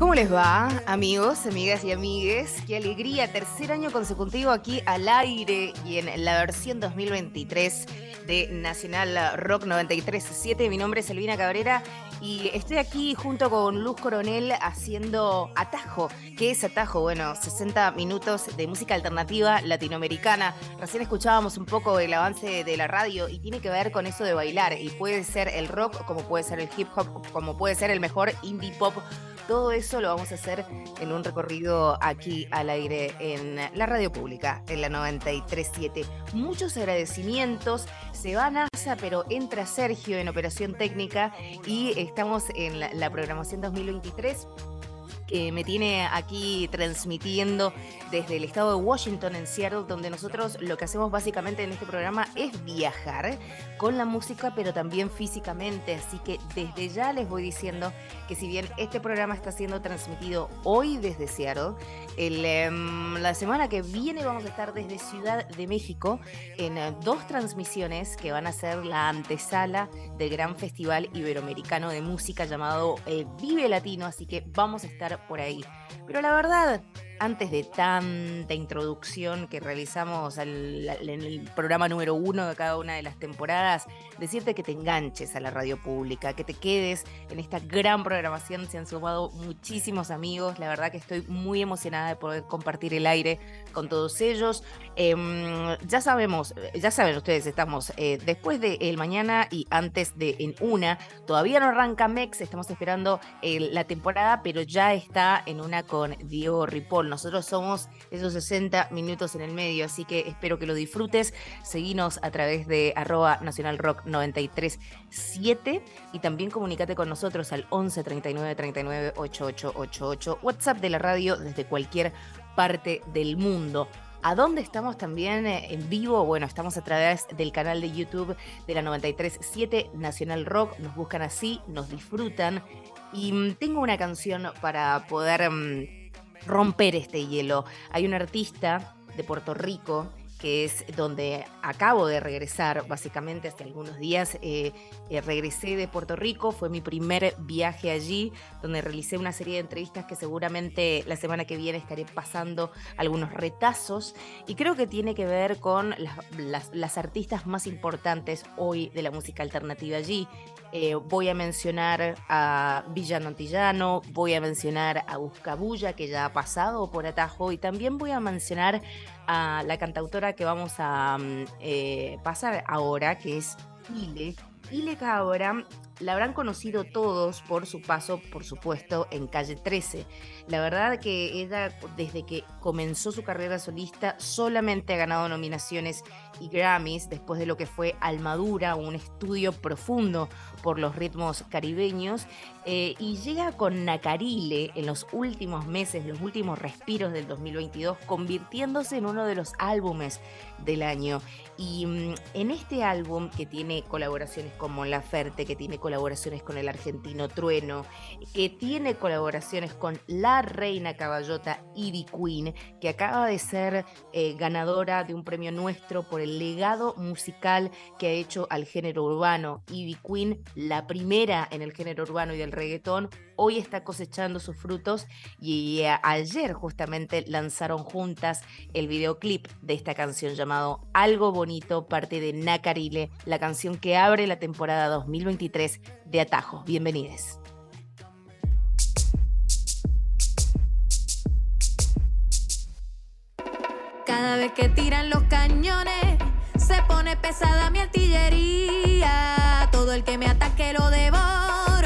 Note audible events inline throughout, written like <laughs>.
¿Cómo les va, amigos, amigas y amigues? Qué alegría, tercer año consecutivo aquí al aire y en la versión 2023 de Nacional Rock 93.7. Mi nombre es Elvina Cabrera y estoy aquí junto con Luz Coronel haciendo Atajo. ¿Qué es Atajo? Bueno, 60 minutos de música alternativa latinoamericana. Recién escuchábamos un poco el avance de la radio y tiene que ver con eso de bailar. Y puede ser el rock, como puede ser el hip hop, como puede ser el mejor indie pop todo eso lo vamos a hacer en un recorrido aquí al aire en la radio pública, en la 937. Muchos agradecimientos. Se va NASA, pero entra Sergio en operación técnica y estamos en la, la programación 2023 me tiene aquí transmitiendo desde el estado de Washington en Seattle, donde nosotros lo que hacemos básicamente en este programa es viajar con la música, pero también físicamente. Así que desde ya les voy diciendo que si bien este programa está siendo transmitido hoy desde Seattle, em, la semana que viene vamos a estar desde Ciudad de México en eh, dos transmisiones que van a ser la antesala del gran festival iberoamericano de música llamado eh, Vive Latino, así que vamos a estar por ahí. Pero la verdad, antes de tanta introducción que realizamos al- en el programa número uno de cada una de las temporadas, decirte que te enganches a la radio pública, que te quedes en esta gran programación. Se han sumado muchísimos amigos. La verdad que estoy muy emocionada de poder compartir el aire con todos ellos. Em, ya sabemos, ya saben ustedes, estamos eh, después de el mañana y antes de en una. Todavía no arranca Mex, estamos esperando el- la temporada, pero ya está en una con Diego Ripoll. Nosotros somos esos 60 minutos en el medio, así que espero que lo disfrutes. Seguinos a través de arroba Nacional Rock 937 y también comunícate con nosotros al 11 39 39 8888. WhatsApp de la radio desde cualquier parte del mundo. ¿A dónde estamos también eh, en vivo? Bueno, estamos a través del canal de YouTube de la 937 Nacional Rock. Nos buscan así, nos disfrutan. Y mm, tengo una canción para poder mm, romper este hielo. Hay un artista de Puerto Rico que es donde acabo de regresar, básicamente hace algunos días. eh, eh, regresé de Puerto Rico, fue mi primer viaje allí, donde realicé una serie de entrevistas que seguramente la semana que viene estaré pasando algunos retazos. Y creo que tiene que ver con las, las- las artistas más importantes hoy de la música alternativa allí. Eh, voy a mencionar a Villano Antillano, voy a mencionar a Buscabulla, que ya ha pasado por Atajo, y también voy a mencionar a la cantautora que vamos a mm, eh, pasar ahora, que es Ile. Ile Cabra la habrán conocido todos por su paso, por supuesto, en Calle 13. La verdad que ella, desde que comenzó su carrera solista, solamente ha ganado nominaciones y Grammys después de lo que fue Almadura, un estudio profundo por los ritmos caribeños, eh, y llega con Nacarile en los últimos meses, los últimos respiros del 2022, convirtiéndose en uno de los álbumes del año. Y mm, en este álbum, que tiene colaboraciones con Mon Laferte, que tiene colaboraciones con el argentino Trueno, que tiene colaboraciones con la reina caballota Ivy Queen, que acaba de ser eh, ganadora de un premio nuestro por el legado musical que ha hecho al género urbano. Ivy Queen, la primera en el género urbano y del reggaetón, hoy está cosechando sus frutos y ayer justamente lanzaron juntas el videoclip de esta canción llamado Algo Bonito, parte de Nacarile, la canción que abre la temporada 2023 de Atajos. Bienvenidos. Cada vez que tiran los cañones, se pone pesada mi artillería. Todo el que me ataque lo devoro,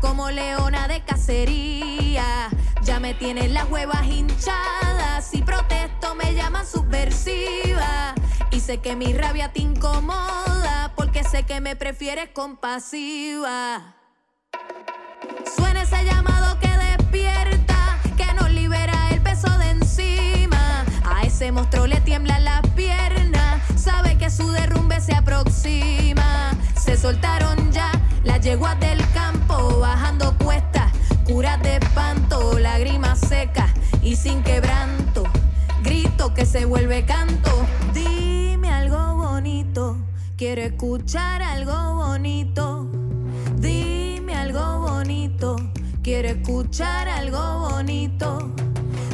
como leona de cacería. Ya me tienen las huevas hinchadas, si protesto me llaman subversiva. Y sé que mi rabia te incomoda porque sé que me prefieres compasiva. Suena ese llamado que despierta, que nos libera el peso de encima. A ese monstruo le tiemblan las piernas, sabe que su derrumbe se aproxima. Se soltaron ya las yeguas del bajando cuestas, curas de espanto, lágrimas secas y sin quebranto. Grito que se vuelve canto. Dime algo bonito, quiero escuchar algo bonito. Dime algo bonito, quiero escuchar algo bonito.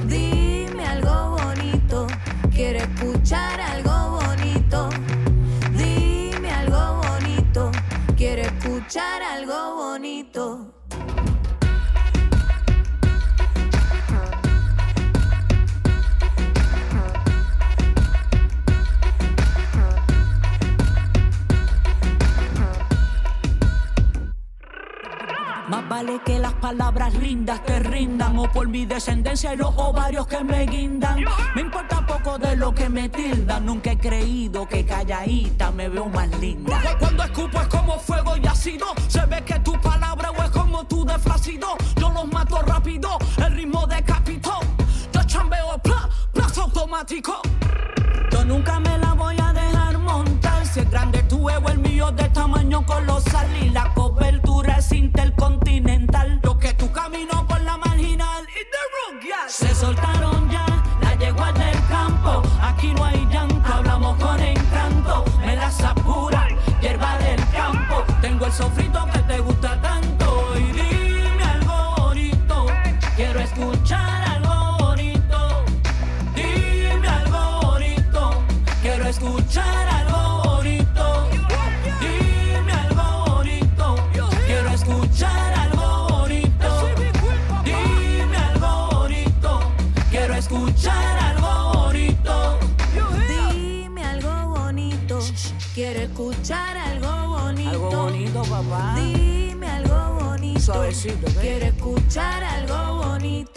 Dime algo bonito, quiero escuchar algo palabras lindas te rindan o por mi descendencia y los ovarios que me guindan. Me importa poco de lo que me tildan. Nunca he creído que calladita me veo más linda. Cuando escupo es como fuego y ácido. Se ve que tu palabra es como tu deflacido. Yo los mato rápido, el ritmo decapitó. Yo chambeo, pla, plazo automático. Yo nunca me la voy a dejar montar. Si es grande tu ego, el mío de tamaño colosal. Y la cobertura es intercontinental. Soltaron ya las yeguas del campo. Aquí no hay llanto, hablamos con encanto. Me las apura, hierba del campo. Tengo el sofrito que quiero escuchar algo bonito.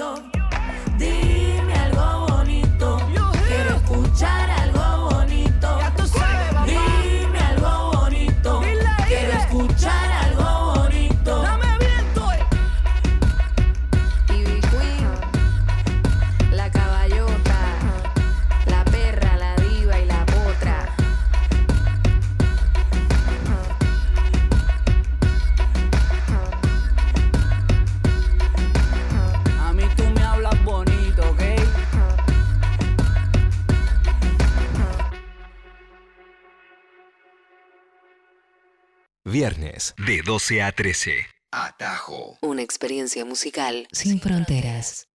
Viernes de 12 a 13. Atajo. Una experiencia musical sin fronteras.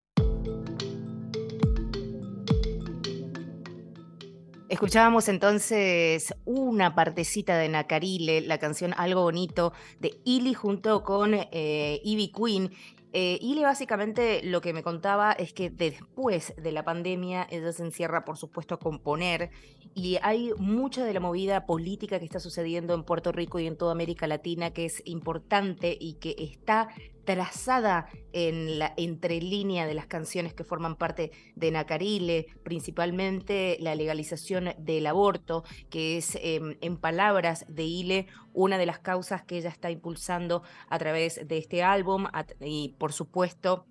Escuchábamos entonces una partecita de Nacarile, la canción Algo Bonito de Ili junto con eh, Ivy Queen. Eh, Ili básicamente lo que me contaba es que después de la pandemia ella se encierra por supuesto a componer y hay mucha de la movida política que está sucediendo en Puerto Rico y en toda América Latina que es importante y que está trazada en la entrelínea de las canciones que forman parte de Nacarile, principalmente la legalización del aborto, que es em, en palabras de Ile una de las causas que ella está impulsando a través de este álbum y por supuesto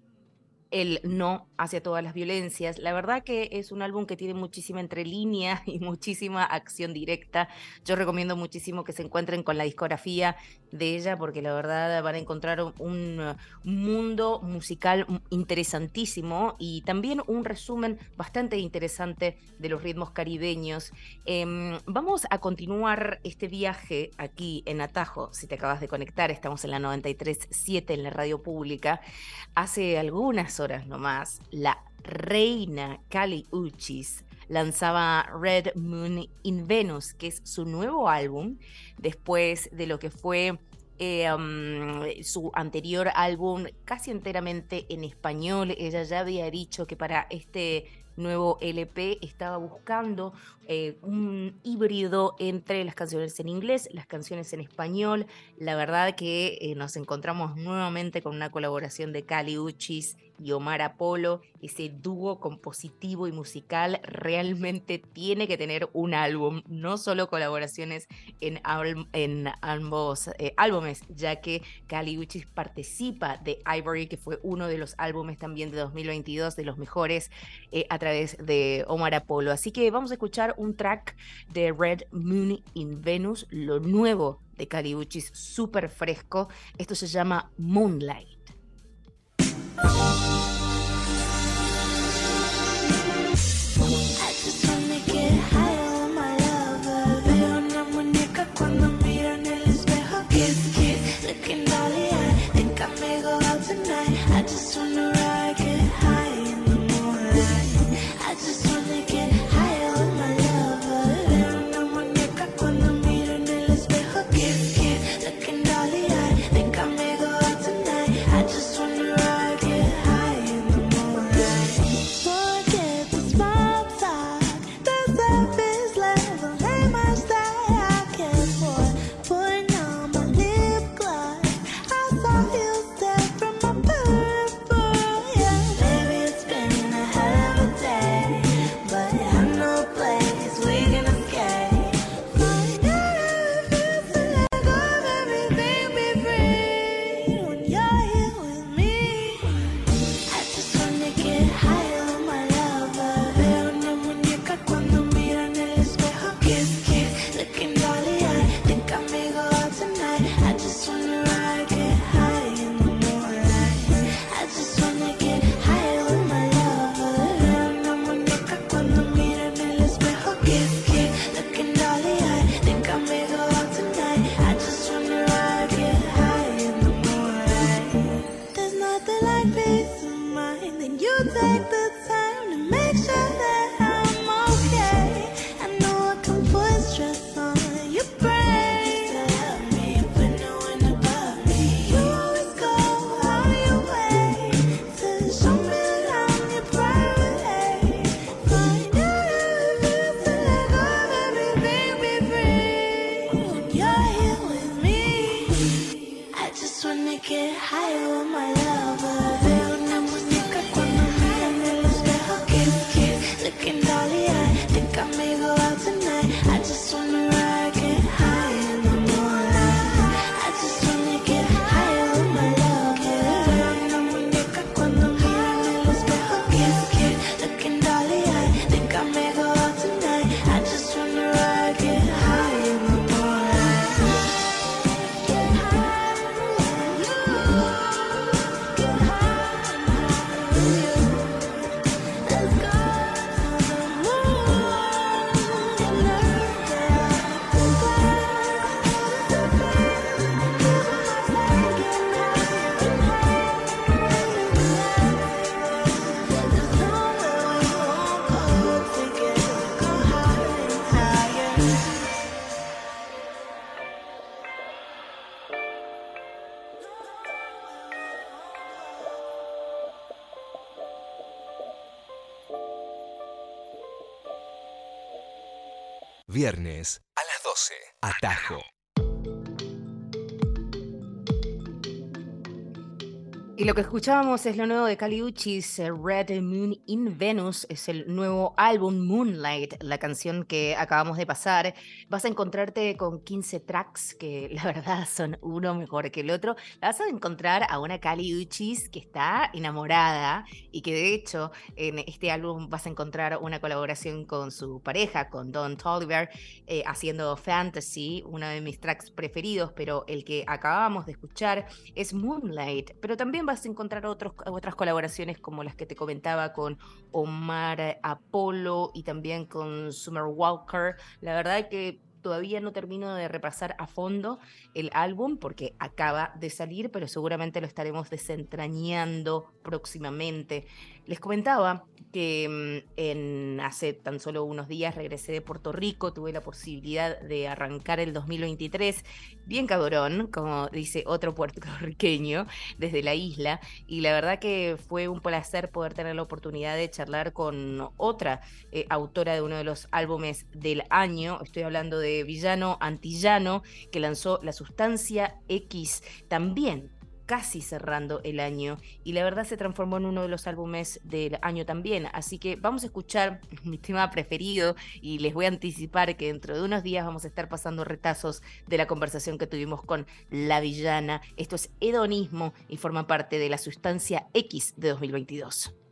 el no hacia todas las violencias. La verdad que es un álbum que tiene muchísima entrelínea <laughs> y muchísima acción directa. Yo recomiendo muchísimo que se encuentren con la discografía de ella porque la verdad van a encontrar un, un mundo musical interesantísimo y también un resumen bastante interesante de los ritmos caribeños. Em, vamos a continuar este viaje aquí en Atajo. Si te acabas de conectar, estamos en la 93.7 en la radio pública. Hace algunas horas nomás, la reina Kali Uchis lanzaba Red Moon in Venus, que es su nuevo álbum, después de lo que fue eh, um, su anterior álbum casi enteramente en español. Ella ya había dicho que para este nuevo LP estaba buscando eh, un híbrido entre las canciones en inglés, las canciones en español. La verdad que eh, nos encontramos nuevamente con una colaboración de Cali Uchis y Omar Apolo, ese dúo compositivo y musical, realmente tiene que tener un álbum, no solo colaboraciones en, ambos eh, álbumes, ya que Kali Uchis participa de Ivory, que fue uno de los álbumes también de 2022, de los mejores, eh, a través de Omar Apolo. Así que vamos a escuchar un track de Red Moon in Venus, lo nuevo de Kali Uchis, súper fresco. Esto se llama Moonlight. Viernes a las 12. Atajo. Y lo que escuchábamos es lo nuevo de Caliuchis, eh, Red Moon in Venus, es el nuevo álbum Moonlight, la canción que acabamos de pasar. Vas a encontrarte con 15 tracks que <laughs> la verdad son uno mejor que el otro. Vas a encontrar a una Caliuchis que está enamorada y que de hecho en este álbum vas a encontrar una colaboración con su pareja, con Don Tolliver, eh, haciendo Fantasy, uno de mis tracks preferidos, pero el que acabamos de escuchar es Moonlight, pero también vas encontrar otros, otras colaboraciones como las que te comentaba con Omar Apolo y también con Summer Walker. La verdad que todavía no termino de repasar a fondo el álbum porque acaba de salir, pero seguramente lo estaremos desentrañando próximamente. Les comentaba que mm, en, hace tan solo unos días regresé de Puerto Rico, tuve la posibilidad de arrancar el 2023 bien cabrón, como dice otro puertorriqueño desde la isla, y la verdad que fue un placer poder tener la oportunidad de charlar con otra eh, autora de uno de los álbumes del año, estoy hablando de Villano Antillano, que lanzó La Sustancia X también casi cerrando el año y la verdad se transformó en uno de los álbumes del año también. Así que vamos a escuchar <laughs> mi tema preferido y les voy a anticipar que dentro de unos días vamos a estar pasando retazos de la conversación que tuvimos con la villana. Esto es hedonismo y forma parte de la sustancia X de 2022.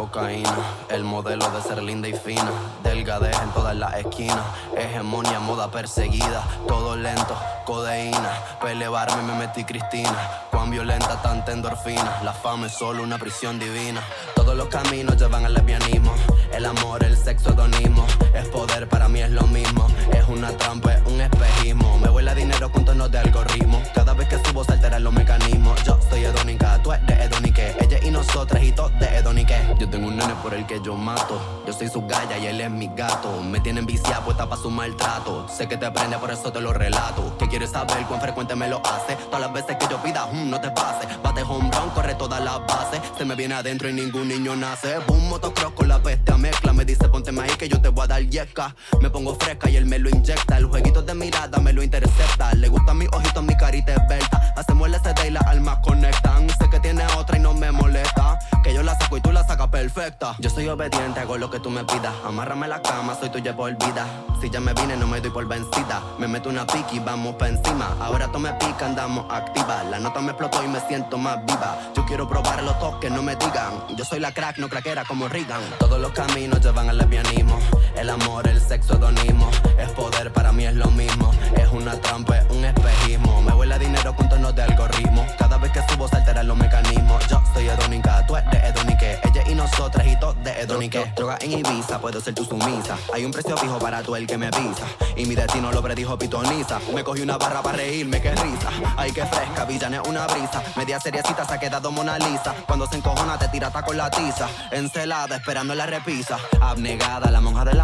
Cocaína, el modelo de ser linda y fina, delgadez en todas las esquinas, hegemonía, moda perseguida, todo lento, codeína, pelearme me metí Cristina, cuán violenta tanta endorfina, la fama es solo una prisión divina, todos los caminos llevan al lesbianismo, el amor, el sexo, hedonismo, es poder, para mí es lo mismo, es una trampa, es un espejismo, me vuela dinero con tonos de algoritmo, cada vez que subo se alteran los mecanismos, yo soy hedónica, tú eres hedonique, ella y nosotras y todos de hedonique, yo tengo un nene por el que yo mato, yo soy su galla y él es mi gato, me tienen viciada puesta para su maltrato, sé que te aprende por eso te lo relato, que quieres saber cuán frecuente me lo hace, todas las veces que yo pida, mm, no te pase, bate home run, corre todas las bases, se me viene adentro y ningún niño nace, boom, motocross con la peste mezcla, me dice ponte ahí que yo te voy a dar yesca, me pongo fresca y él me lo inyecta, el jueguito de mirada me lo intercepta, le gustan mis ojitos, mi carita esbelta, hacemos el SD y las almas conectan, sé que tiene otra y no me molesta, que yo la saco y tú la sacas perfecta, yo soy obediente, hago lo que tú me pidas, amárrame la cama, soy tuya por vida, si ya me vine no me doy por vencida, me meto una pique y vamos pa' encima, ahora tú me pica, andamos activa, la nota me explotó y me siento más viva, yo quiero probar los toques, no me digan, yo soy la crack, no craquera como Reagan, todos los caminos llevan al lesbianismo, el amor, el sexo, hedonismo, es poder, para mí es lo mismo, es una trampa, es un espejismo, me huele dinero con tonos de algoritmo, cada vez que subo se alteran los mecanismos, yo soy hedónica, tú eres hedonique, ella y nosotras y todos de hedonique, droga en Ibiza, puedo ser tu sumisa, hay un precio fijo para tú el que me pisa, y mi destino lo predijo pitoniza, me cogí una barra para reírme, qué risa, ay que fresca, villane una brisa, media seriecita se ha quedado Mona Lisa, cuando se encojona te tira con la tiza, encelada esperando la repisa, abnegada la monja de la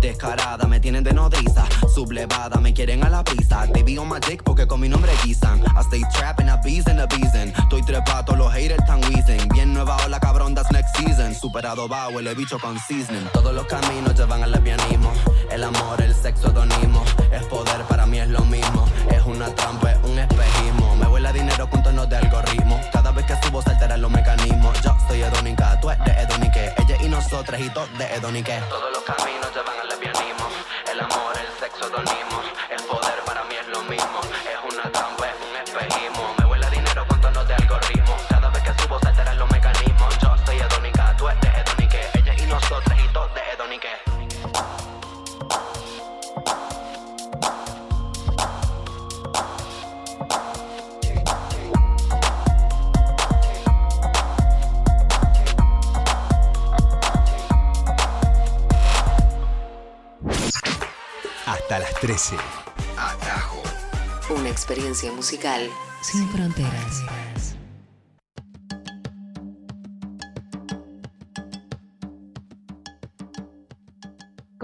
descarada me tienen de nodriza, sublevada me quieren a la prisa, they be on my dick porque con mi nombre guisan, I stay trapping, and a beasin, estoy trepato, los haters tan wheezing, bien nueva ola cabrón, that's next season, superado va, huele bicho con seasoning, todos los caminos llevan al lesbianismo, el amor, el sexo, hedonismo, es poder, para mí es lo mismo, es una trampa, es un espejismo, me vuela dinero con tonos de algoritmo, cada vez que subo se alteran los mecanismos, yo soy hedónica, tú eres hedonique, ella y nosotras y todos de hedonique, todos los caminos llevan al lesbianismo, el amor, el sexo, hedonismo, 13. Atajo. Una experiencia musical sin fronteras.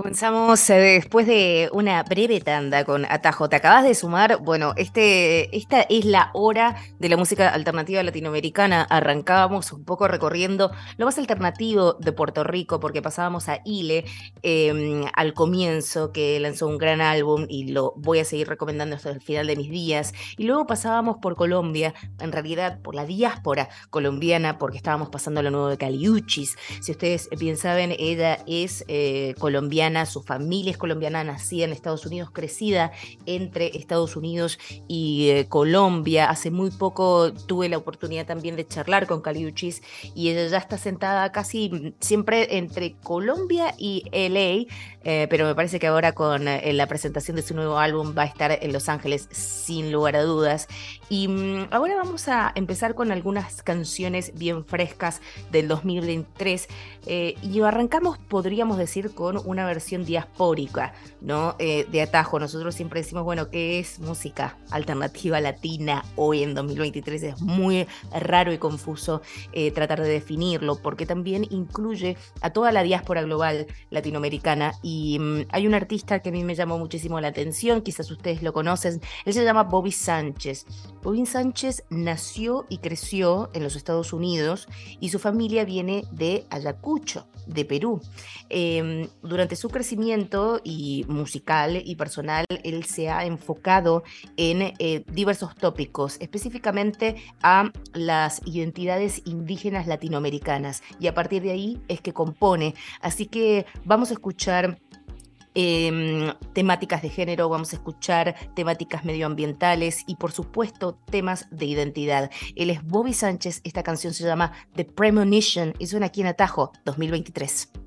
Comenzamos eh, después de una breve tanda con Atajo. Te acabas de sumar, bueno, este, esta es la hora de la música alternativa latinoamericana. Arrancábamos un poco recorriendo lo más alternativo de Puerto Rico, porque pasábamos a Ile eh, al comienzo, que lanzó un gran álbum y lo voy a seguir recomendando hasta el final de mis días. Y luego pasábamos por Colombia, en realidad por la diáspora colombiana, porque estábamos pasando lo nuevo de Caliuchis. Si ustedes bien saben, ella es eh, colombiana su familia es colombiana, nacida en Estados Unidos, crecida entre Estados Unidos y eh, Colombia. Hace muy poco tuve la oportunidad también de charlar con Caliuchis y ella ya está sentada casi mm, siempre entre Colombia y LA, eh, pero me parece que ahora con eh, la presentación de su nuevo álbum va a estar en Los Ángeles sin lugar a dudas. Y mm, ahora vamos a empezar con algunas canciones bien frescas del 2023 y arrancamos, podríamos decir, con una versión diaspórica, ¿no? Eh, de Atajo. Nosotros siempre decimos, bueno, ¿qué es música alternativa latina hoy en 2023? Es muy raro y confuso eh, tratar de definirlo, porque también incluye a toda la diáspora global latinoamericana. Mm, hay un artista que a mí me llamó muchísimo la atención, quizás ustedes lo conocen, él se llama Bobby Sánchez. Bobby Sánchez nació y creció en los Estados Unidos y su familia viene de Ayacucho, de Perú. Em, durante su crecimiento y musical y personal, él se ha enfocado en eh, diversos tópicos, específicamente a las identidades indígenas latinoamericanas. Y a partir de ahí es que compone. Así que vamos a escuchar Em, temáticas de género, vamos a escuchar temáticas medioambientales y por supuesto temas de identidad. Él es Bobby Sánchez, esta canción se llama The Premonition y suena aquí en Atajo 2023.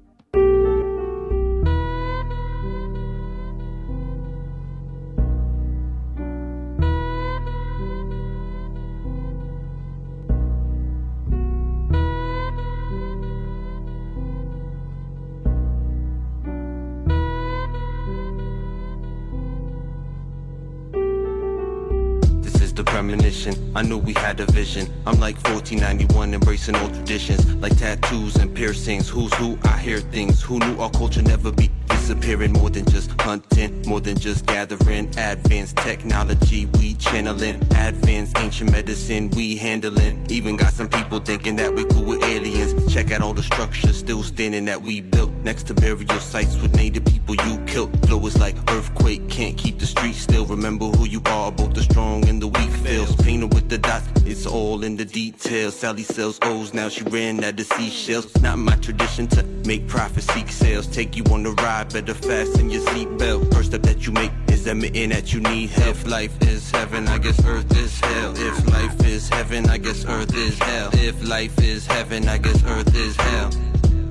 Premonition. I knew we had a vision. I'm like 1491, embracing old traditions, like tattoos and piercings. Who's who? I hear things. Who knew our culture never be disappearing? More than just hunting, more than just gathering. Advanced technology, we channeling. Advanced ancient medicine, we handling. Even got some people thinking that we cool with aliens. Check out all the structures still standing that we built next to burial sites with native people you killed. Flow is like earthquake, can't keep the streets still. Remember who you are, both the strong and the weak feels. Painted with the dots, it's all in the details. Sally sells O's, now she ran out of seashells. Not my tradition to make profit, seek sales. Take you on the ride, better fasten your seatbelt. First step that you make is admitting that you need help. If life is heaven, I guess earth is hell. If life is heaven, I guess earth is hell. If life is heaven, I guess earth is hell.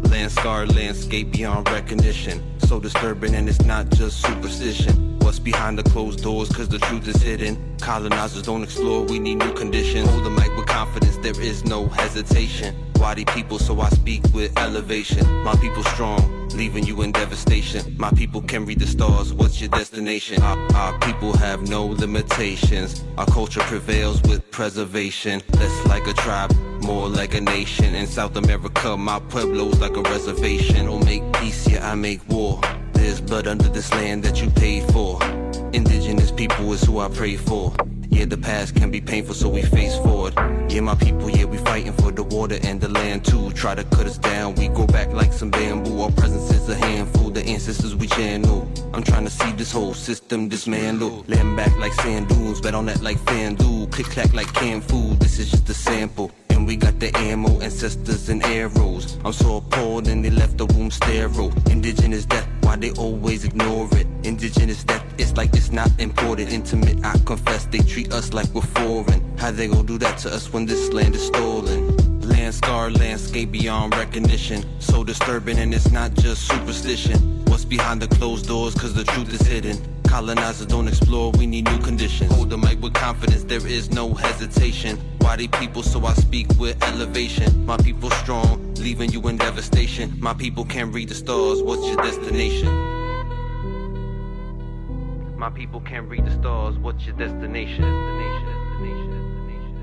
Land landscape beyond recognition. So disturbing, and it's not just superstition what's behind the closed doors, cause the truth is hidden. Colonizers don't explore, we need new conditions. Hold the mic with confidence, there is no hesitation. Wadi people, so I speak with elevation. My people strong, leaving you in devastation. My people can read the stars, what's your destination? Our, our people have no limitations. Our culture prevails with preservation. Less like a tribe, more like a nation. In South America, my pueblo's like a reservation. Don't make peace, yeah, I make war. There's blood under this land that you paid for. Indigenous people is who I pray for. Yeah, the past can be painful, so we face forward. Yeah, my people, yeah, we fighting for the water and the land too. Try to cut us down, we go back like some bamboo. Our presence is a handful, the ancestors we channel. I'm trying to see this whole system dismantle. Land back like sand dunes, bet on that like FanDuel. Click clack like canned food, this is just a sample And we got the ammo, ancestors and arrows. I'm so appalled and they left the womb sterile. Indigenous death, why they always ignore it? Indigenous death, it's like it's not important. Intimate, I confess, they treat us like we're foreign. How they gon' do that to us when this land is stolen? Land scarred landscape beyond recognition. So disturbing, and it's not just superstition. What's behind the closed doors, cause the truth is hidden. Colonizers don't explore, we need new conditions. Hold the mic with confidence, there is no hesitation. Why they people, so I speak with elevation. My people strong, leaving you in devastation. My people can't read the stars, what's your destination? My people can't read the stars, what's your destination? destination, destination.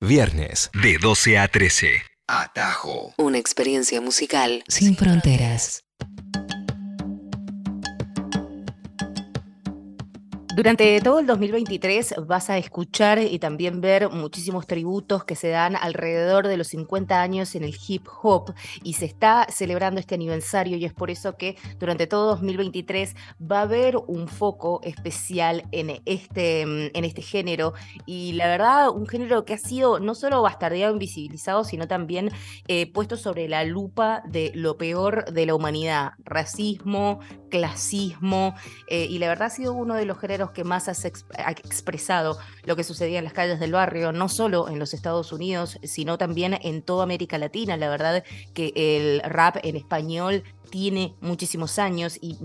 Viernes de 12 a 13. Atajo. Una experiencia musical sin fronteras. Durante todo el 2023 vas a escuchar y también ver muchísimos tributos que se dan alrededor de los 50 años en el hip hop y se está celebrando este aniversario y es por eso que durante todo 2023 va a haber un foco especial en este, en este género. Y la verdad un género que ha sido no solo bastardeado, invisibilizado, sino también eh, puesto sobre la lupa de lo peor de la humanidad, racismo, clasismo eh, y la verdad ha sido uno de los géneros que más has ha expresado lo que sucedía en las calles del barrio, no solo en los Estados Unidos, sino también en toda América Latina. La verdad que el rap en español tiene muchísimos años y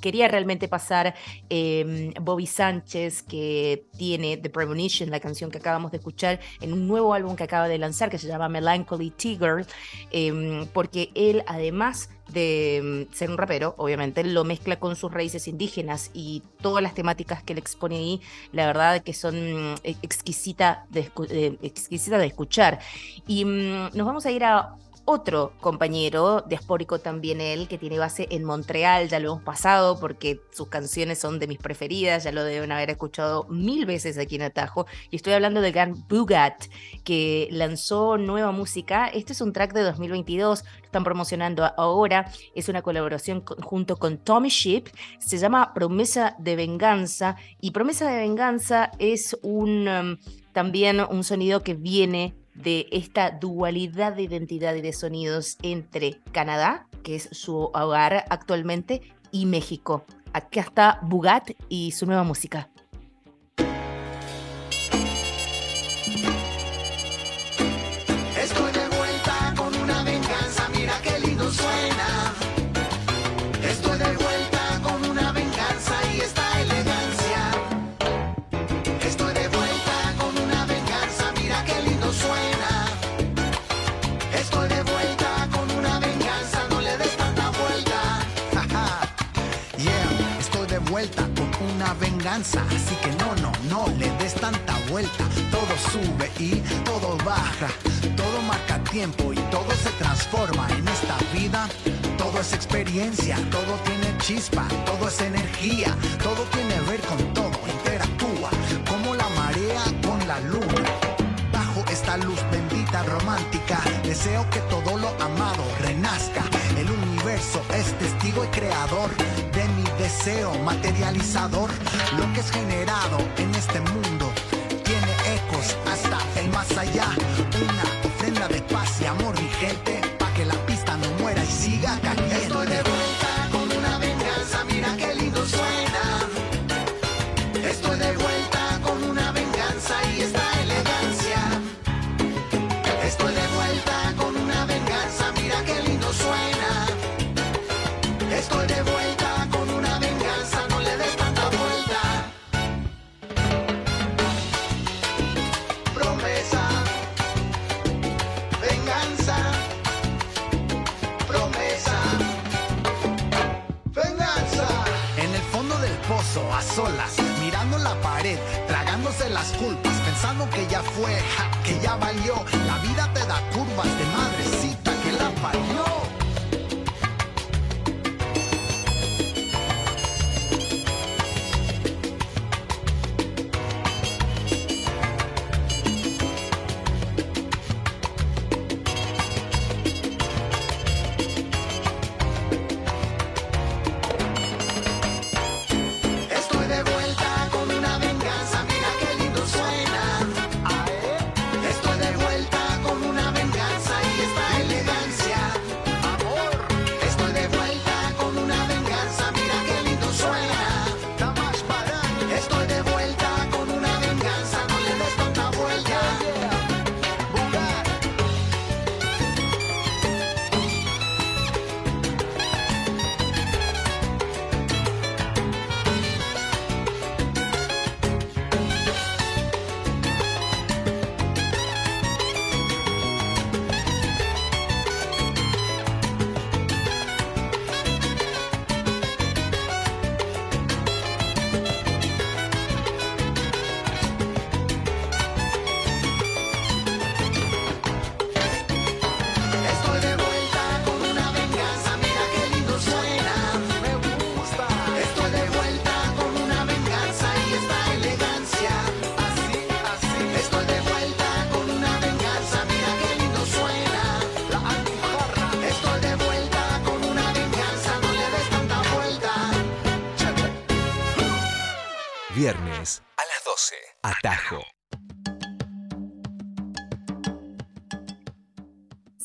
quería realmente pasar em, Bobby Sánchez, que tiene The Premonition, la canción que acabamos de escuchar, en un nuevo álbum que acaba de lanzar que se llama Melancholy Tiger, em, porque él además de em, ser un rapero, obviamente, lo mezcla con sus raíces indígenas y todas las temáticas que él expone ahí, la verdad que son eh, exquisita de, exquisita de escuchar. Y mm, nos vamos a ir a otro compañero, diaspórico también él, que tiene base en Montreal, ya lo hemos pasado porque sus canciones son de mis preferidas, ya lo deben haber escuchado mil veces aquí en Atajo, y estoy hablando del gran Bugat, que lanzó nueva música, este es un track de 2022, lo están promocionando ahora, es una colaboración junto con Tommy Ship, se llama Promesa de Venganza, y Promesa de Venganza es un... Um, también un sonido que viene de esta dualidad de identidad y de sonidos entre Canadá, que es su hogar actualmente, y México. Acá está Bugat y su nueva música. Así que no, no, no le des tanta vuelta. Todo sube y todo baja, todo marca tiempo y todo se transforma en esta vida. Todo es experiencia, todo tiene chispa, todo es energía, todo tiene ver con todo, interactúa como la marea con la luna. Bajo esta luz bendita romántica, deseo que todo lo amado renazca. El universo es testigo y creador deseo materializador. Lo que es generado en este mundo tiene ecos hasta el más allá.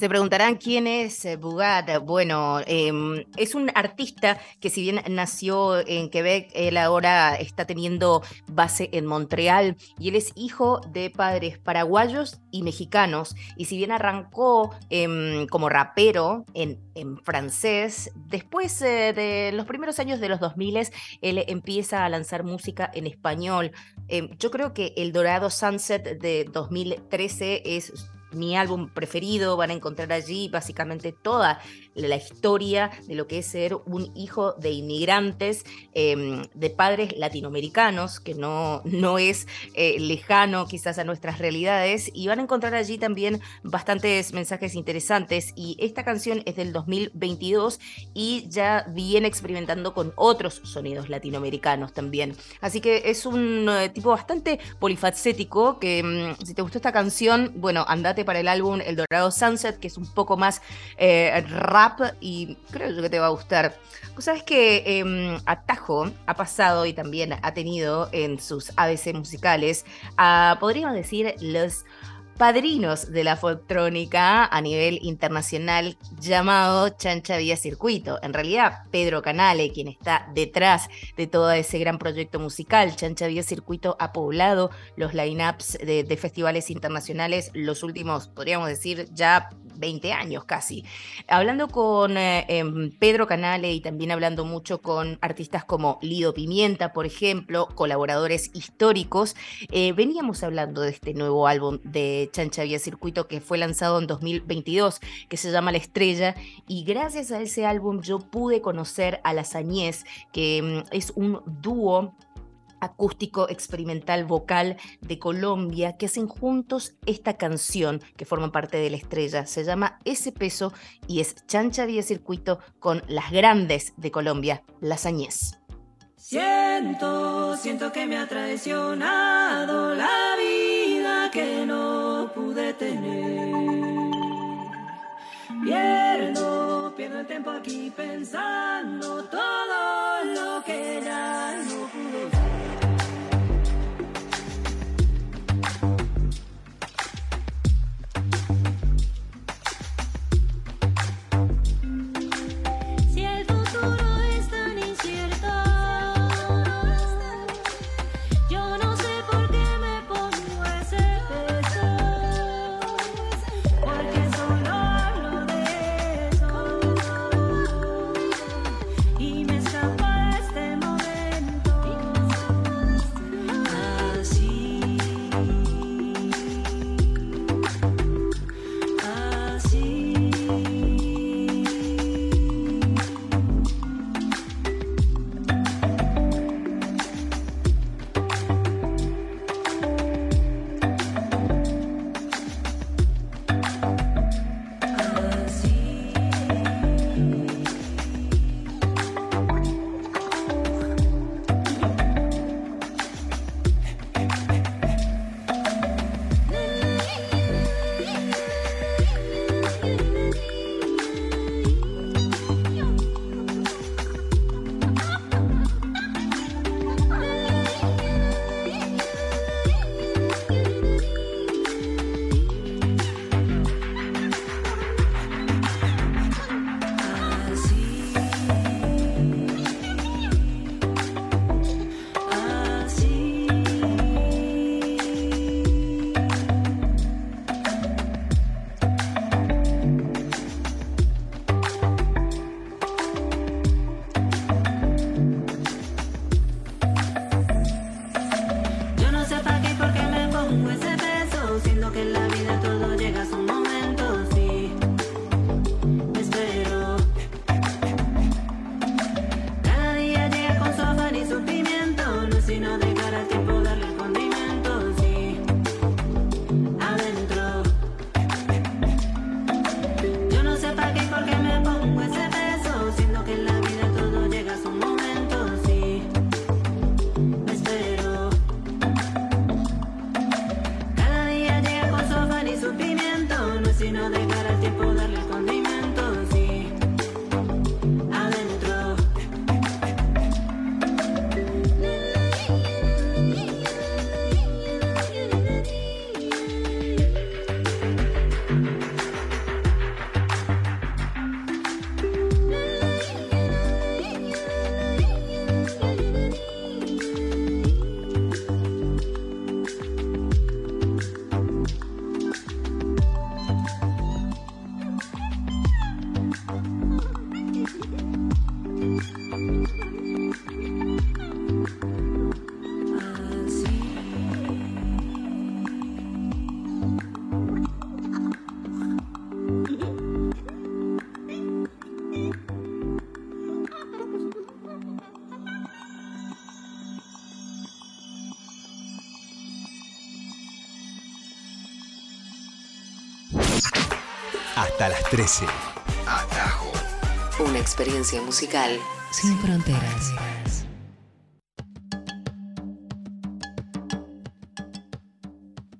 Se preguntarán quién es eh, Bugat. Bueno, em, es un artista que si bien nació en Quebec, él ahora está teniendo base en Montreal y él es hijo de padres paraguayos y mexicanos. Y si bien arrancó em, como rapero en, francés, después eh, de los primeros años de los 2000 él empieza a lanzar música en español. Em, yo creo que El Dorado Sunset de 2013 es mi álbum preferido, van a encontrar allí básicamente toda la historia de lo que es ser un hijo de inmigrantes, em, de padres latinoamericanos, que no, no es eh, lejano quizás a nuestras realidades, y van a encontrar allí también bastantes mensajes interesantes. Y esta canción es del 2022 y ya viene experimentando con otros sonidos latinoamericanos también. Así que es un eh, tipo bastante polifacético que mm, si te gustó esta canción, bueno, andate para el álbum El Dorado Sunset, que es un poco más eh, y creo que te va a gustar. Sabes que em, Atajo ha pasado y también ha tenido en sus ABC musicales, podríamos decir, los padrinos de la folktrónica a nivel internacional llamado Chancha Vía Circuito. En realidad, Pedro Canale, quien está detrás de todo ese gran proyecto musical, Chancha Vía Circuito ha poblado los lineups de, de festivales internacionales los últimos, podríamos decir, ya 20 años casi. Hablando con eh, em, Pedro Canale y también hablando mucho con artistas como Lido Pimienta, por ejemplo, colaboradores históricos, eh, veníamos hablando de este nuevo álbum de Chancha Vía Circuito que fue lanzado en 2022, que se llama La Estrella, y gracias a ese álbum yo pude conocer a Las Añez, que em, es un dúo acústico experimental vocal de Colombia que hacen juntos esta canción que forma parte de la estrella. Se llama Ese Peso y es Chancha Vía Circuito con las grandes de Colombia, las Añez. Siento, siento que me ha traicionado la vida que no pude tener. Pierdo, pierdo el tiempo aquí pensando todo lo que ya no pudo Hasta las 13. Atajo. Una experiencia musical sin fronteras.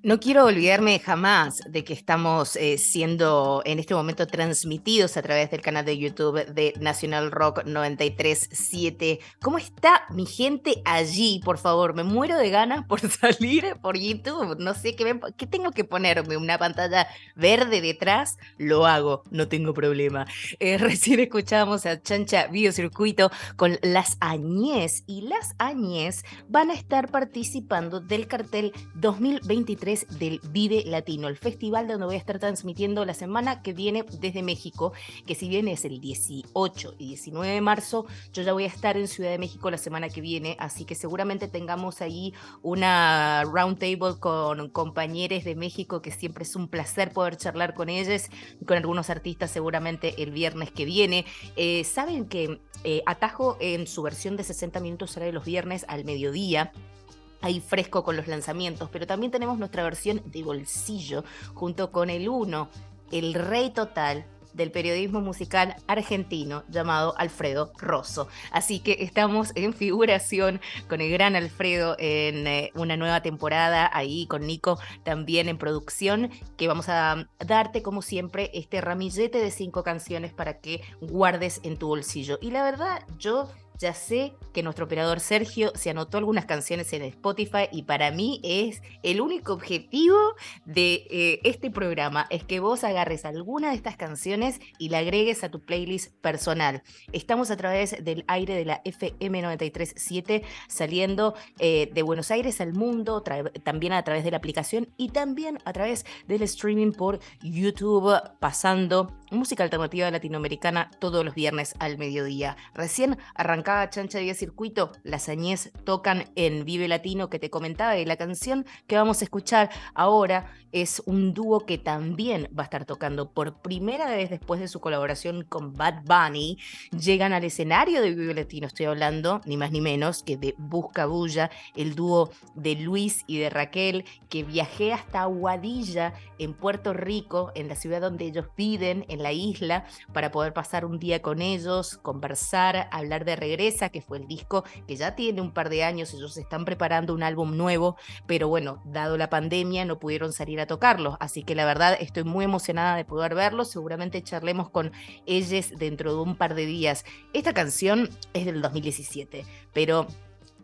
No quiero olvidarme jamás de que estamos eh, siendo en este momento transmitidos a través del canal de YouTube de Nacional Rock 937. ¿Cómo está mi gente allí? Por favor, me muero de ganas por <laughs> salir por YouTube. No sé qué, tengo que ponerme, una pantalla verde detrás. Lo hago, no tengo problema. Eh, <laughs> recién escuchábamos a Chancha Biocircuito con Las Añez y Las Añez van a estar participando del cartel 2023 del Vive Latino, el festival donde voy a estar transmitiendo la semana que viene desde México, que si bien es el 18 y 19 de marzo, yo ya voy a estar en Ciudad de México la semana que viene, así que seguramente tengamos ahí una round table con compañeros de México, que siempre es un placer poder charlar con ellos, con algunos artistas seguramente el viernes que viene. Eh, Saben que eh, Atajo en su versión de 60 minutos de los viernes al mediodía ahí fresco con los lanzamientos, pero también tenemos nuestra versión de bolsillo junto con el uno, el rey total del periodismo musical argentino llamado Alfredo Rosso. Así que estamos en figuración con el gran Alfredo en eh, una nueva temporada, ahí con Nico también en producción, que vamos a darte como siempre este ramillete de cinco canciones para que guardes en tu bolsillo. Y la verdad, yo ya sé que nuestro operador Sergio se anotó algunas canciones en Spotify y para mí es el único objetivo de eh, este programa, es que vos agarres alguna de estas canciones y la agregues a tu playlist personal. Estamos a través del aire de la FM 937 saliendo eh, de Buenos Aires al mundo, también a través de la aplicación y también a través del streaming por YouTube, pasando música alternativa latinoamericana todos los viernes al mediodía. Recién arrancaba Chancha Día Circuito, las añez tocan en Vive Latino que te comentaba y la canción que vamos a escuchar ahora es un dúo que también va a estar tocando por primera vez después de su colaboración con Bad Bunny. Llegan al escenario de Vive Latino, estoy hablando ni más ni menos que de Busca Bulla, el dúo de Luis y de Raquel que viajé hasta Aguadilla en Puerto Rico, en la ciudad donde ellos viven, en la isla, para poder pasar un día con ellos, conversar, hablar de Que fue el disco que ya tiene un par de años, ellos están preparando un álbum nuevo, pero bueno, dado la pandemia no pudieron salir a tocarlos, así que la verdad estoy muy emocionada de poder verlos, seguramente charlemos con ellos dentro de un par de días. Esta canción es del 2017, pero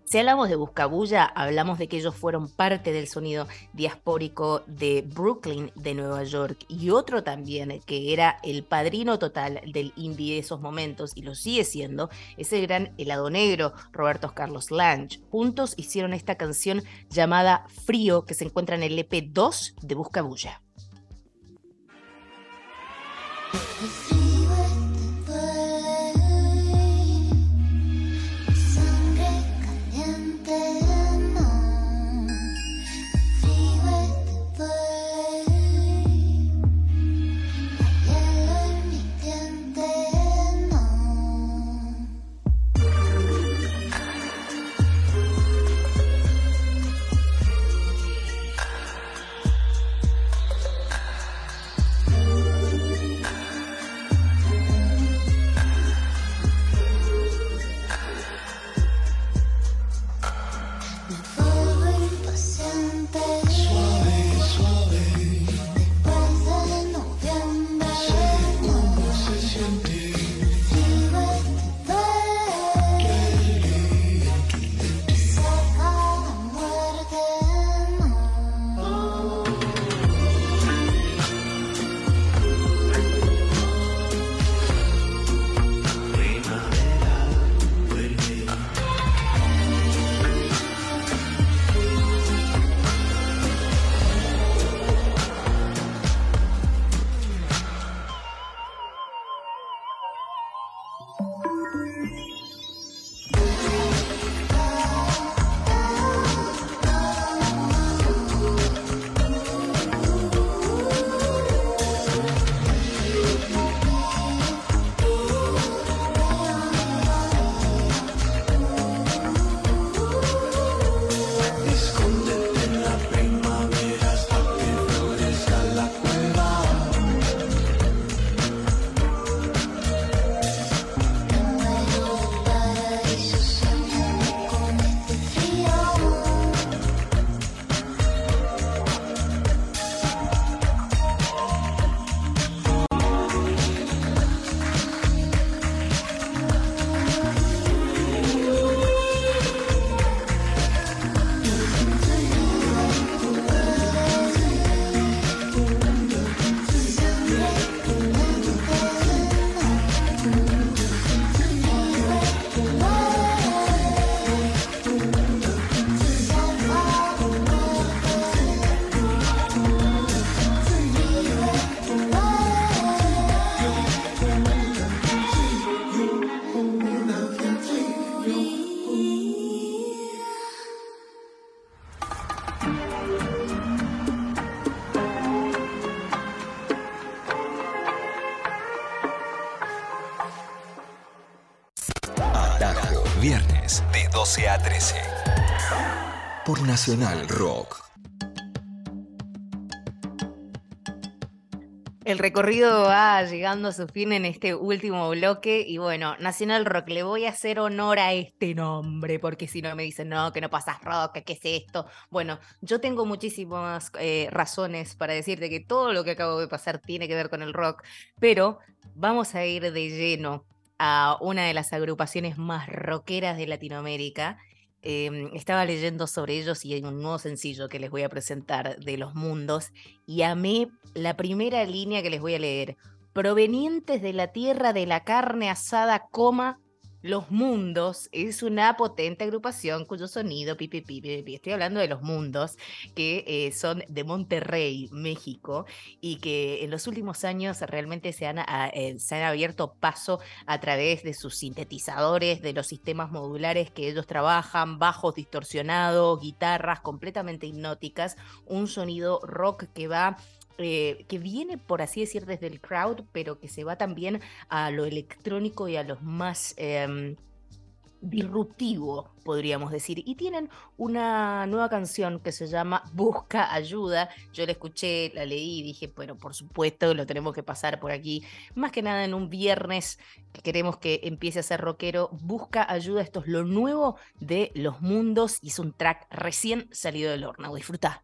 si hablamos de Buscabulla, hablamos de que ellos fueron parte del sonido diaspórico de Brooklyn, de Nueva York, y otro también que era el padrino total del indie de esos momentos, y lo sigue siendo, es el gran helado negro, Roberto Carlos Lange. Juntos hicieron esta canción llamada Frío, que se encuentra en el EP 2 de Buscabulla. Nacional Rock. El recorrido va llegando a su fin en este último bloque y bueno, Nacional Rock, le voy a hacer honor a este nombre porque si no me dicen, no, que no pasas rock, ¿qué es esto? Bueno, yo tengo muchísimas eh, razones para decirte que todo lo que acabo de pasar tiene que ver con el rock, pero vamos a ir de lleno a una de las agrupaciones más rockeras de Latinoamérica Em, estaba leyendo sobre ellos y hay un nuevo sencillo que les voy a presentar de Los Mundos y amé la primera línea que les voy a leer. Provenientes de la tierra de la carne asada, coma, los Mundos es una potente agrupación cuyo sonido, pipi, pipi, estoy hablando de Los Mundos, que eh, son de Monterrey, México, y que en los últimos años realmente se han, ah, eh, se han abierto paso a través de sus sintetizadores, de los sistemas modulares que ellos trabajan, bajos distorsionados, guitarras completamente hipnóticas, un sonido rock que va eh, que viene, por así decir, desde el crowd, pero que se va también a lo electrónico y a los más eh, disruptivo, podríamos decir. Y tienen una nueva canción que se llama Busca Ayuda. Yo la escuché, la leí y dije, bueno, por supuesto, lo tenemos que pasar por aquí. Más que nada en un viernes que queremos que empiece a ser rockero. Busca Ayuda, esto es lo nuevo de Los Mundos y es un track recién salido del horno. Disfruta.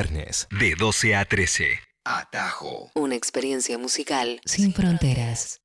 Viernes de 12 a 13. Atajo. Una experiencia musical sin fronteras.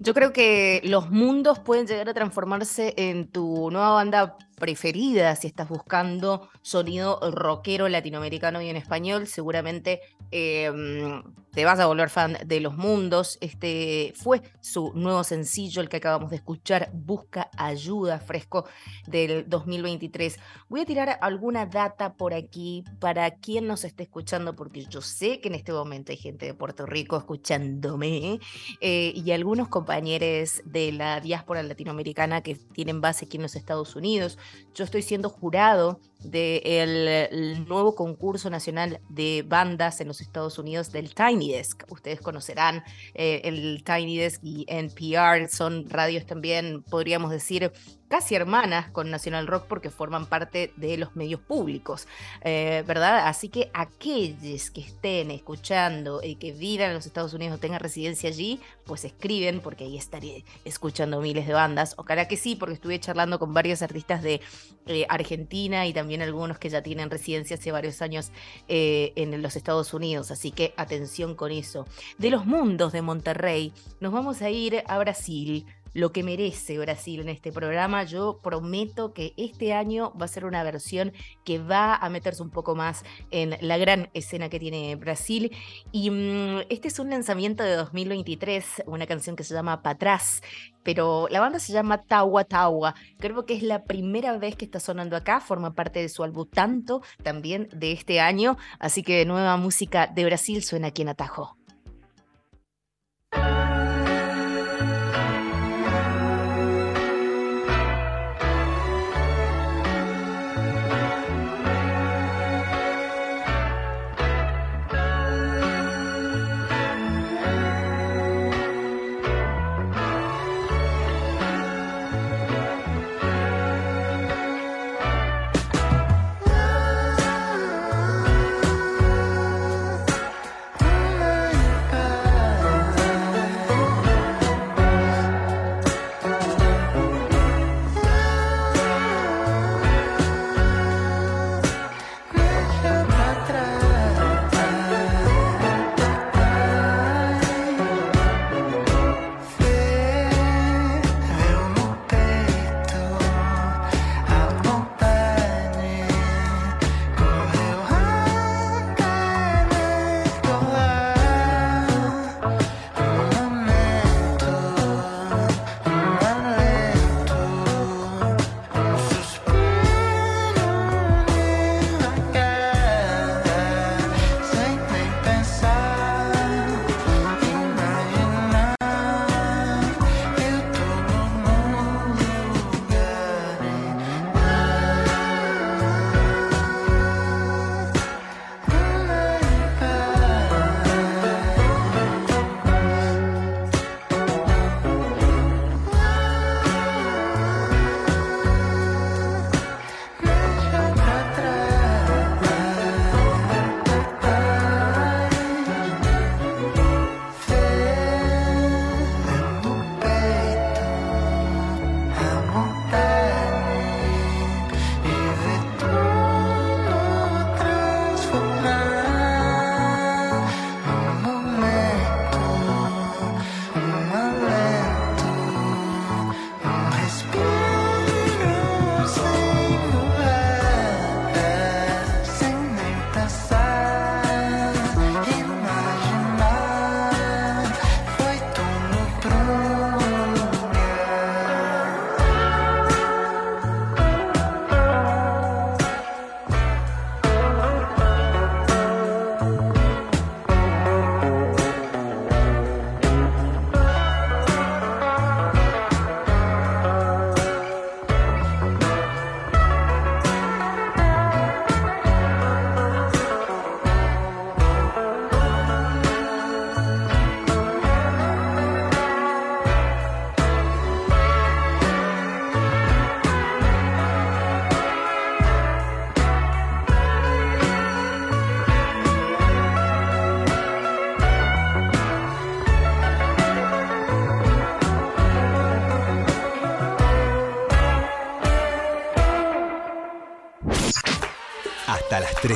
Yo creo que los mundos pueden llegar a transformarse en tu nueva banda preferida si estás buscando sonido rockero latinoamericano y en español. Seguramente em, te vas a volver fan de Los Mundos. Este fue su nuevo sencillo, el que acabamos de escuchar, Busca Ayuda, fresco del 2023. Voy a tirar alguna data por aquí para quien nos esté escuchando, porque yo sé que en este momento hay gente de Puerto Rico escuchándome eh, y algunos compañeros de la diáspora latinoamericana que tienen base aquí en los Estados Unidos. Yo estoy siendo jurado del nuevo concurso nacional de bandas en los Estados Unidos del Tiny Desk. Ustedes conocerán eh, el Tiny Desk y NPR, son radios también, podríamos decir, casi hermanas con Nacional Rock porque forman parte de los medios públicos, eh, ¿verdad? Así que aquellos que estén escuchando y que vivan en los Estados Unidos o tengan residencia allí, pues escriben porque ahí estaré escuchando miles de bandas. Ojalá que sí, porque estuve charlando con varios artistas de eh, Argentina y también algunos que ya tienen residencia hace varios años eh, en los Estados Unidos. Así que atención con eso. De los mundos de Monterrey, nos vamos a ir a Brasil lo que merece Brasil en este programa. Yo prometo que este año va a ser una versión que va a meterse un poco más en la gran escena que tiene Brasil. Y mm, este es un lanzamiento de 2023, una canción que se llama Patrás. Pero la banda se llama Tawa Tawa. Creo que es la primera vez que está sonando acá. Forma parte de su álbum Tanto, también de este año. Así que nueva música de Brasil suena aquí en Atajo.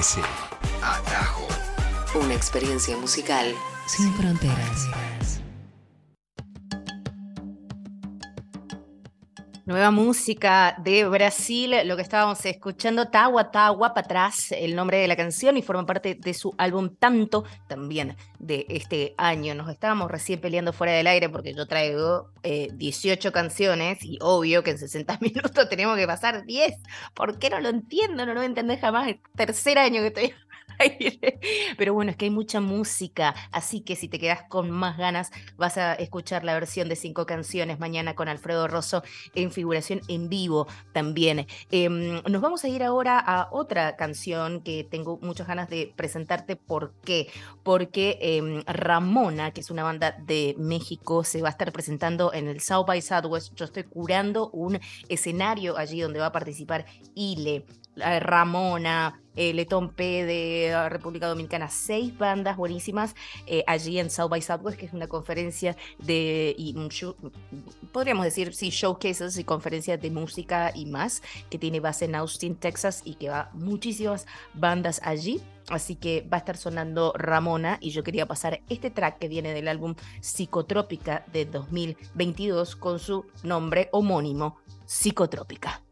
Hasta las 13. Atajo. Una experiencia musical sin fronteras. Música de Brasil, lo que estábamos escuchando, Tawa Tawa para atrás, el nombre de la canción y forma parte de su álbum Tanto, también de este año. Nos estábamos recién peleando fuera del aire porque yo traigo 18 canciones y obvio que en 60 <laughs> minutos tenemos que pasar 10. ¿Por qué no lo entiendo? No lo voy a entender jamás. El tercer año que estoy <laughs> pero bueno, es que hay mucha música, así que si te quedas con más ganas, vas a escuchar la versión de cinco canciones mañana con Alfredo Rosso en figuración en vivo también. Em, nos vamos a ir ahora a otra canción que tengo muchas ganas de presentarte. ¿Por qué? Porque em, Ramona, que es una banda de México, se va a estar presentando en el South by Southwest. Yo estoy curando un escenario allí donde va a participar Ile. Ramona, eh, Letón P de República Dominicana, seis bandas buenísimas eh, allí en South by Southwest, que es una conferencia de, y podríamos decir, sí, showcases y conferencias de música y más, que tiene base en Austin, Texas, y que va muchísimas bandas allí. Así que va a estar sonando Ramona y yo quería pasar este track que viene del álbum Psicotrópica de 2022 con su nombre homónimo, Psicotrópica.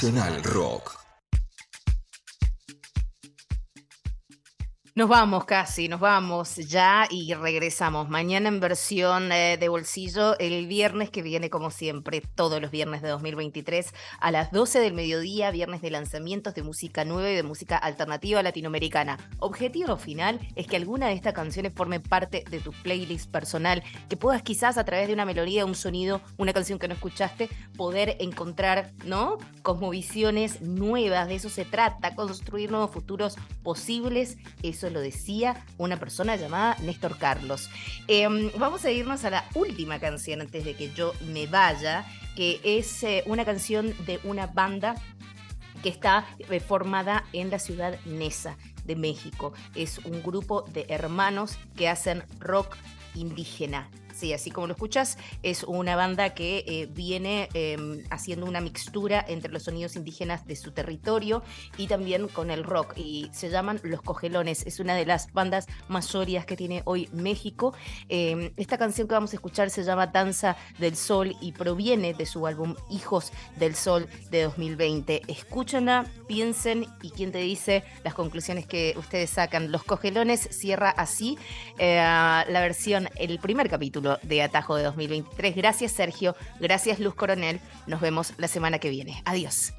Nacional Rock. Nos vamos casi, nos vamos ya y regresamos. Mañana en versión eh, de bolsillo, el viernes que viene como siempre, todos los viernes de 2023 a las 12 del mediodía, viernes de lanzamientos de música nueva y de música alternativa latinoamericana. Objetivo final es que alguna de estas canciones forme parte de tu playlist personal, que puedas quizás a través de una melodía, un sonido, una canción que no escuchaste, poder encontrar, ¿no? Cosmovisiones nuevas, de eso se trata, construir nuevos futuros posibles. Eso lo decía una persona llamada Néstor Carlos. Em, vamos a irnos a la última canción antes de que yo me vaya, que es eh, una canción de una banda que está eh, formada en la ciudad Nesa de México. Es un grupo de hermanos que hacen rock indígena. Sí, así como lo escuchas, es una banda que eh, viene em, haciendo una mixtura entre los sonidos indígenas de su territorio y también con el rock. Y se llaman Los Cogelones. Es una de las bandas más sólidas que tiene hoy México. Em, esta canción que vamos a escuchar se llama Danza del Sol y proviene de su álbum Hijos del Sol de 2020. Escúchenla, piensen y quién te dice las conclusiones que ustedes sacan. Los Cogelones cierra así eh, la versión, el primer capítulo de Atajo de 2023. Gracias Sergio, gracias Luz Coronel. Nos vemos la semana que viene. Adiós.